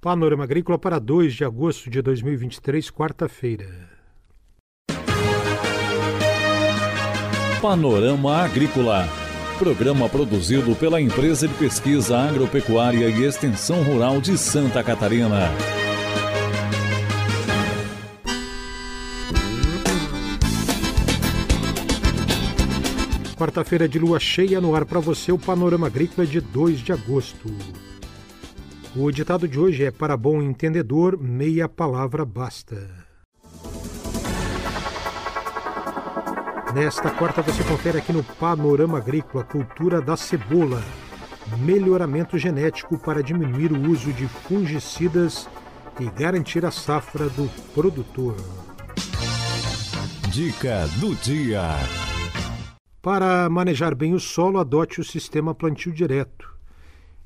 Panorama Agrícola para 2 de agosto de 2023, quarta-feira. Panorama Agrícola. Programa produzido pela Empresa de Pesquisa Agropecuária e Extensão Rural de Santa Catarina. Quarta-feira de lua cheia no ar para você, o Panorama Agrícola de 2 de agosto. O ditado de hoje é: Para bom entendedor, meia palavra basta. Nesta quarta você confere aqui no Panorama Agrícola Cultura da Cebola. Melhoramento genético para diminuir o uso de fungicidas e garantir a safra do produtor. Dica do dia. Para manejar bem o solo, adote o sistema plantio direto.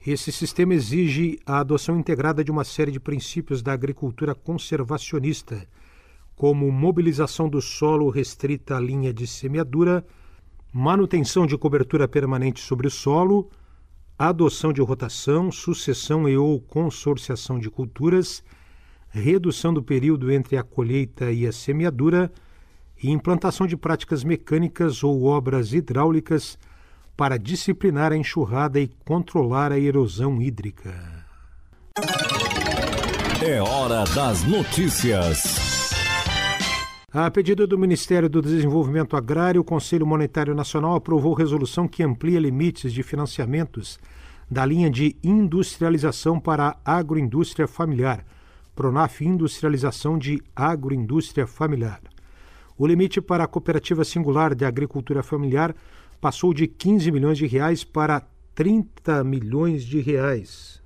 Esse sistema exige a adoção integrada de uma série de princípios da agricultura conservacionista, como mobilização do solo restrita à linha de semeadura, manutenção de cobertura permanente sobre o solo, adoção de rotação, sucessão e ou consorciação de culturas, redução do período entre a colheita e a semeadura e implantação de práticas mecânicas ou obras hidráulicas para disciplinar a enxurrada e controlar a erosão hídrica. É hora das notícias. A pedido do Ministério do Desenvolvimento Agrário, o Conselho Monetário Nacional aprovou resolução que amplia limites de financiamentos da linha de industrialização para a agroindústria familiar, Pronaf Industrialização de Agroindústria Familiar. O limite para a cooperativa singular de agricultura familiar passou de 15 milhões de reais para 30 milhões de reais.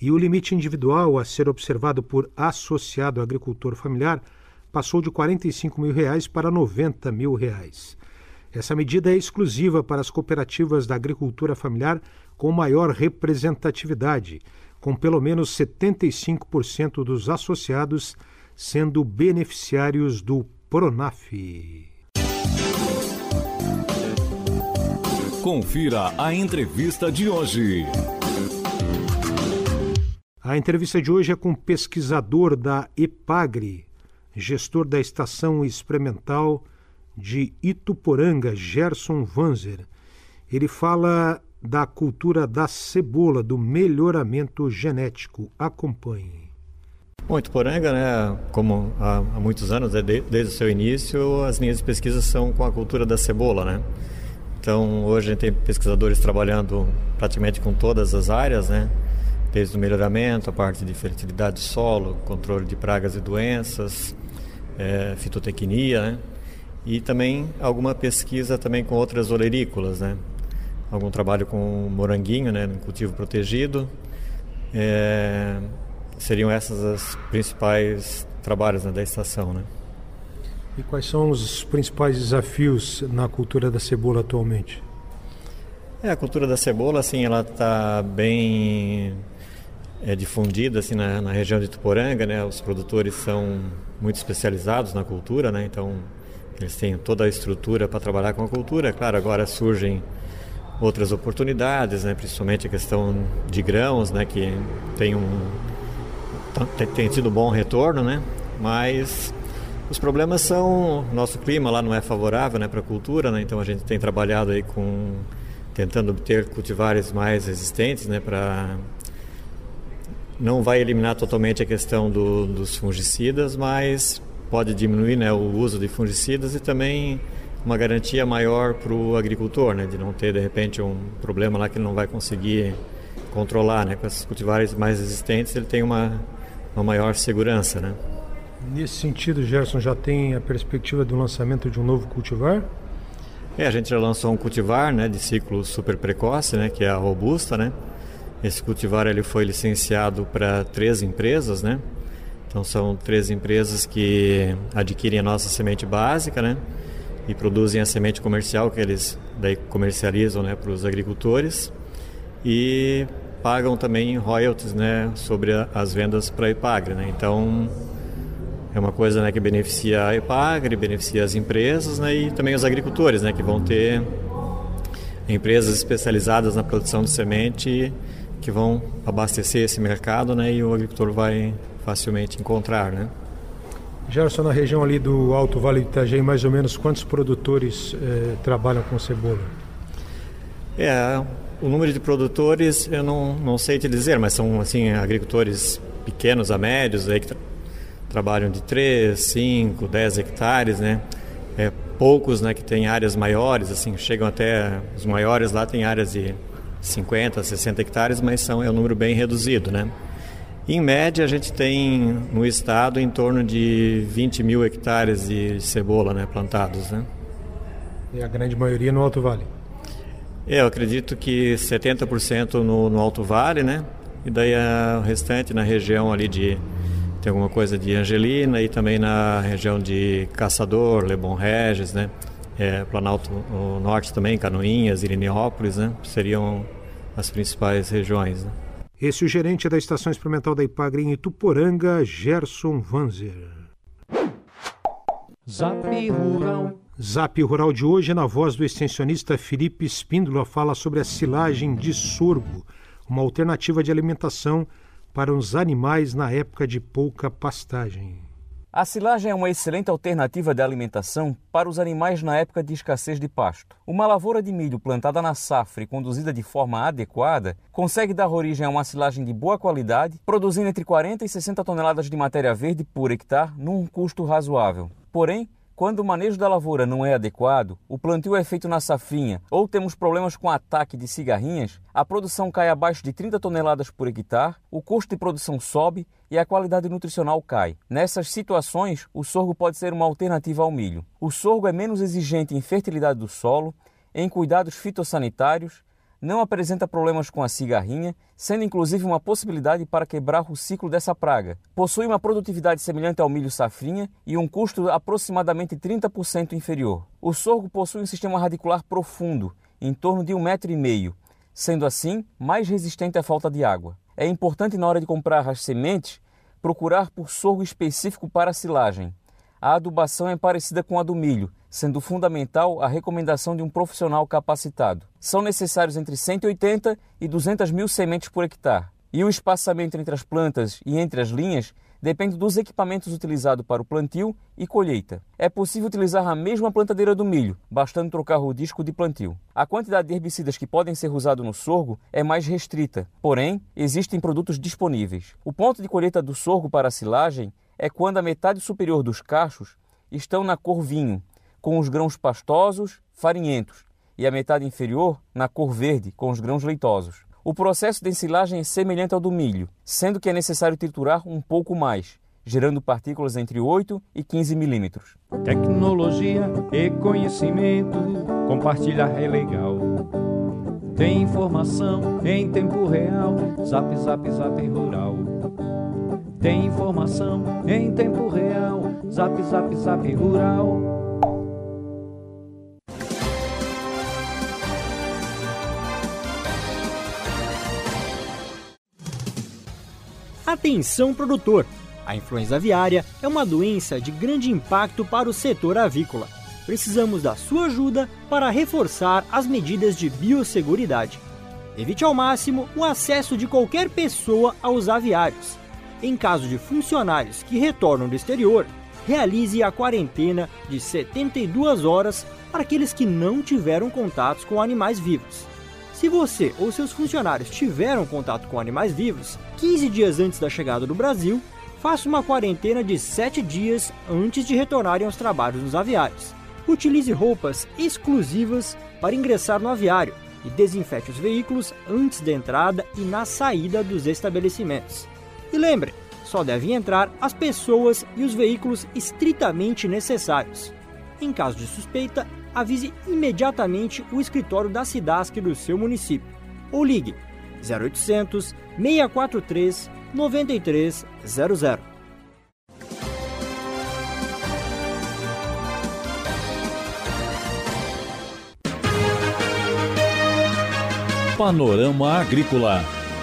E o limite individual a ser observado por associado agricultor familiar passou de 45 mil reais para 90 mil reais. Essa medida é exclusiva para as cooperativas da agricultura familiar com maior representatividade, com pelo menos 75% dos associados sendo beneficiários do Pronaf. Confira a entrevista de hoje. A entrevista de hoje é com o pesquisador da EPAGRE, gestor da Estação Experimental de Ituporanga, Gerson Vanzer. Ele fala da cultura da cebola, do melhoramento genético. Acompanhe. Bom, Ituporanga, né, como há, há muitos anos, né, desde o seu início, as linhas de pesquisa são com a cultura da cebola, né? Então, hoje a gente tem pesquisadores trabalhando praticamente com todas as áreas, né? Desde o melhoramento, a parte de fertilidade do solo, controle de pragas e doenças, é, fitotecnia, né? E também alguma pesquisa também com outras olerícolas, né? Algum trabalho com moranguinho, né? No cultivo protegido. É, seriam essas as principais trabalhos né, da estação, né? E quais são os principais desafios na cultura da cebola atualmente? É, a cultura da cebola, assim, ela está bem é, difundida assim na, na, região de Tuporanga, né? Os produtores são muito especializados na cultura, né? Então eles têm toda a estrutura para trabalhar com a cultura. É claro, agora surgem outras oportunidades, né? Principalmente a questão de grãos, né? Que tem um tem, tem tido bom retorno, né? Mas os problemas são nosso clima lá não é favorável, né, para a cultura, né? Então a gente tem trabalhado aí com tentando obter cultivares mais resistentes, né, para não vai eliminar totalmente a questão do, dos fungicidas, mas pode diminuir, né, o uso de fungicidas e também uma garantia maior para o agricultor, né, de não ter de repente um problema lá que ele não vai conseguir controlar, né, com esses cultivares mais resistentes ele tem uma uma maior segurança, né. Nesse sentido, Gerson, já tem a perspectiva do lançamento de um novo cultivar? É, a gente já lançou um cultivar né, de ciclo super precoce, né, que é a Robusta. Né? Esse cultivar ele foi licenciado para três empresas. Né? Então, são três empresas que adquirem a nossa semente básica né, e produzem a semente comercial que eles daí comercializam né, para os agricultores e pagam também royalties né, sobre a, as vendas para a Ipagre. Né? Então, é uma coisa né, que beneficia a EPAGRE, beneficia as empresas né, e também os agricultores, né, que vão ter empresas especializadas na produção de semente que vão abastecer esse mercado, né? E o agricultor vai facilmente encontrar, né? Gerson, na região ali do Alto Vale do Itajaí, mais ou menos quantos produtores eh, trabalham com cebola? É, o número de produtores eu não, não sei te dizer, mas são assim agricultores pequenos a médios aí que trabalham de 3, 5, 10 hectares, né? É, poucos né, que têm áreas maiores, assim, chegam até os maiores lá têm áreas de 50, 60 hectares, mas são, é um número bem reduzido, né? Em média, a gente tem no estado em torno de 20 mil hectares de cebola né, plantados. Né? E a grande maioria no Alto Vale? É, eu acredito que 70% no, no Alto Vale, né? E daí a, o restante na região ali de. Tem alguma coisa de Angelina e também na região de Caçador, Lebon Regis, né? É, Planalto Norte também, Canoinhas, Irineópolis, né? Seriam as principais regiões. Né? Esse é o gerente da Estação Experimental da Ipagre em Ituporanga, Gerson Vanzer. Zap Rural. Zap Rural de hoje, na voz do extensionista Felipe Espíndola, fala sobre a silagem de sorgo, uma alternativa de alimentação para os animais na época de pouca pastagem. A silagem é uma excelente alternativa de alimentação para os animais na época de escassez de pasto. Uma lavoura de milho plantada na safra e conduzida de forma adequada consegue dar origem a uma silagem de boa qualidade, produzindo entre 40 e 60 toneladas de matéria verde por hectare num custo razoável. Porém, quando o manejo da lavoura não é adequado, o plantio é feito na safrinha ou temos problemas com ataque de cigarrinhas, a produção cai abaixo de 30 toneladas por hectare, o custo de produção sobe e a qualidade nutricional cai. Nessas situações, o sorgo pode ser uma alternativa ao milho. O sorgo é menos exigente em fertilidade do solo, em cuidados fitossanitários não apresenta problemas com a cigarrinha, sendo inclusive uma possibilidade para quebrar o ciclo dessa praga. Possui uma produtividade semelhante ao milho safrinha e um custo aproximadamente 30% inferior. O sorgo possui um sistema radicular profundo, em torno de um metro e meio, sendo assim mais resistente à falta de água. É importante na hora de comprar as sementes procurar por sorgo específico para a silagem. A adubação é parecida com a do milho, sendo fundamental a recomendação de um profissional capacitado. São necessários entre 180 e 200 mil sementes por hectare. E o espaçamento entre as plantas e entre as linhas depende dos equipamentos utilizados para o plantio e colheita. É possível utilizar a mesma plantadeira do milho, bastando trocar o disco de plantio. A quantidade de herbicidas que podem ser usados no sorgo é mais restrita, porém, existem produtos disponíveis. O ponto de colheita do sorgo para a silagem é quando a metade superior dos cachos estão na cor vinho com os grãos pastosos, farinhentos, e a metade inferior na cor verde, com os grãos leitosos. O processo de ensilagem é semelhante ao do milho, sendo que é necessário triturar um pouco mais, gerando partículas entre 8 e 15 milímetros. Tecnologia e conhecimento, compartilhar é legal. Tem informação em tempo real, zap, zap, zap rural. Tem informação em tempo real, zap, zap, zap rural. Atenção produtor! A influenza aviária é uma doença de grande impacto para o setor avícola. Precisamos da sua ajuda para reforçar as medidas de biosseguridade. Evite ao máximo o acesso de qualquer pessoa aos aviários. Em caso de funcionários que retornam do exterior, realize a quarentena de 72 horas para aqueles que não tiveram contatos com animais vivos. Se você ou seus funcionários tiveram contato com animais vivos 15 dias antes da chegada do Brasil, faça uma quarentena de 7 dias antes de retornarem aos trabalhos nos aviários. Utilize roupas exclusivas para ingressar no aviário e desinfete os veículos antes da entrada e na saída dos estabelecimentos. E lembre, só devem entrar as pessoas e os veículos estritamente necessários. Em caso de suspeita, avise imediatamente o escritório da SIDASC do seu município ou ligue 0800 643 9300. Panorama Agrícola.